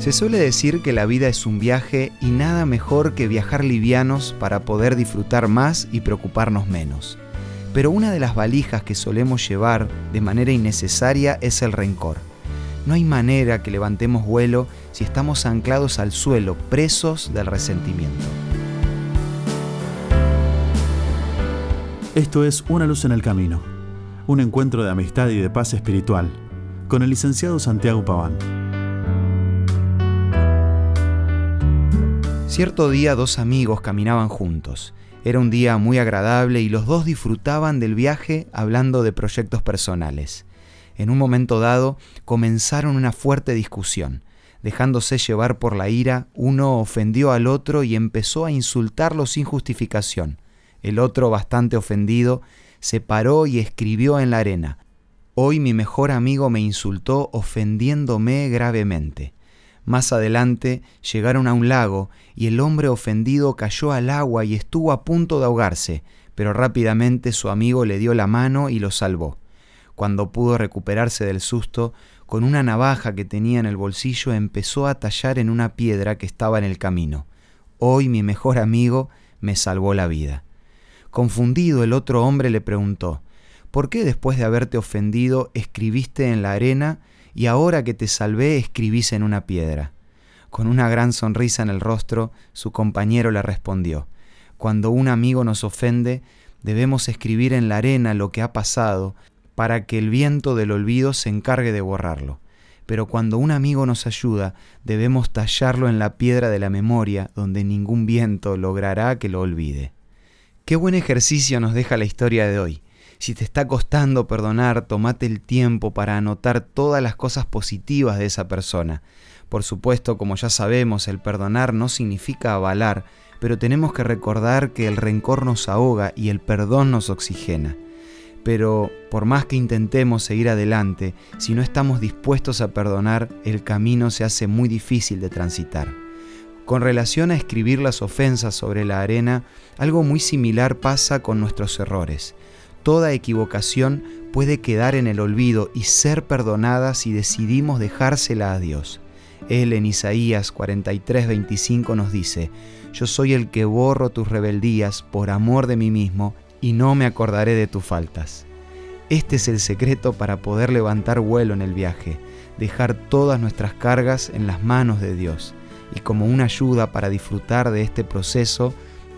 Se suele decir que la vida es un viaje y nada mejor que viajar livianos para poder disfrutar más y preocuparnos menos. Pero una de las valijas que solemos llevar de manera innecesaria es el rencor. No hay manera que levantemos vuelo si estamos anclados al suelo, presos del resentimiento. Esto es Una luz en el camino, un encuentro de amistad y de paz espiritual, con el licenciado Santiago Paván. Cierto día dos amigos caminaban juntos. Era un día muy agradable y los dos disfrutaban del viaje hablando de proyectos personales. En un momento dado comenzaron una fuerte discusión. Dejándose llevar por la ira, uno ofendió al otro y empezó a insultarlo sin justificación. El otro, bastante ofendido, se paró y escribió en la arena. Hoy mi mejor amigo me insultó ofendiéndome gravemente. Más adelante llegaron a un lago y el hombre ofendido cayó al agua y estuvo a punto de ahogarse, pero rápidamente su amigo le dio la mano y lo salvó. Cuando pudo recuperarse del susto, con una navaja que tenía en el bolsillo empezó a tallar en una piedra que estaba en el camino. Hoy mi mejor amigo me salvó la vida. Confundido el otro hombre le preguntó, ¿por qué después de haberte ofendido escribiste en la arena y ahora que te salvé escribís en una piedra. Con una gran sonrisa en el rostro, su compañero le respondió, Cuando un amigo nos ofende, debemos escribir en la arena lo que ha pasado, para que el viento del olvido se encargue de borrarlo. Pero cuando un amigo nos ayuda, debemos tallarlo en la piedra de la memoria, donde ningún viento logrará que lo olvide. Qué buen ejercicio nos deja la historia de hoy. Si te está costando perdonar, tomate el tiempo para anotar todas las cosas positivas de esa persona. Por supuesto, como ya sabemos, el perdonar no significa avalar, pero tenemos que recordar que el rencor nos ahoga y el perdón nos oxigena. Pero por más que intentemos seguir adelante, si no estamos dispuestos a perdonar, el camino se hace muy difícil de transitar. Con relación a escribir las ofensas sobre la arena, algo muy similar pasa con nuestros errores. Toda equivocación puede quedar en el olvido y ser perdonada si decidimos dejársela a Dios. Él en Isaías 43:25 nos dice, Yo soy el que borro tus rebeldías por amor de mí mismo y no me acordaré de tus faltas. Este es el secreto para poder levantar vuelo en el viaje, dejar todas nuestras cargas en las manos de Dios. Y como una ayuda para disfrutar de este proceso,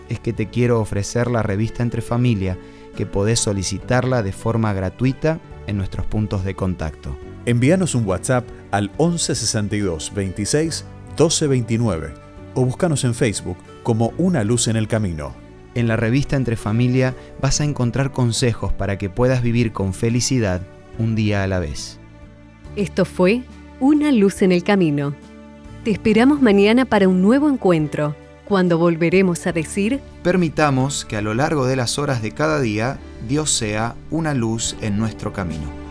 es que te quiero ofrecer la revista Entre Familia, que podés solicitarla de forma gratuita en nuestros puntos de contacto. Envíanos un WhatsApp al 1162 26 12 29 o búscanos en Facebook como Una Luz en el Camino. En la revista Entre Familia vas a encontrar consejos para que puedas vivir con felicidad un día a la vez. Esto fue Una Luz en el Camino. Te esperamos mañana para un nuevo encuentro cuando volveremos a decir, permitamos que a lo largo de las horas de cada día Dios sea una luz en nuestro camino.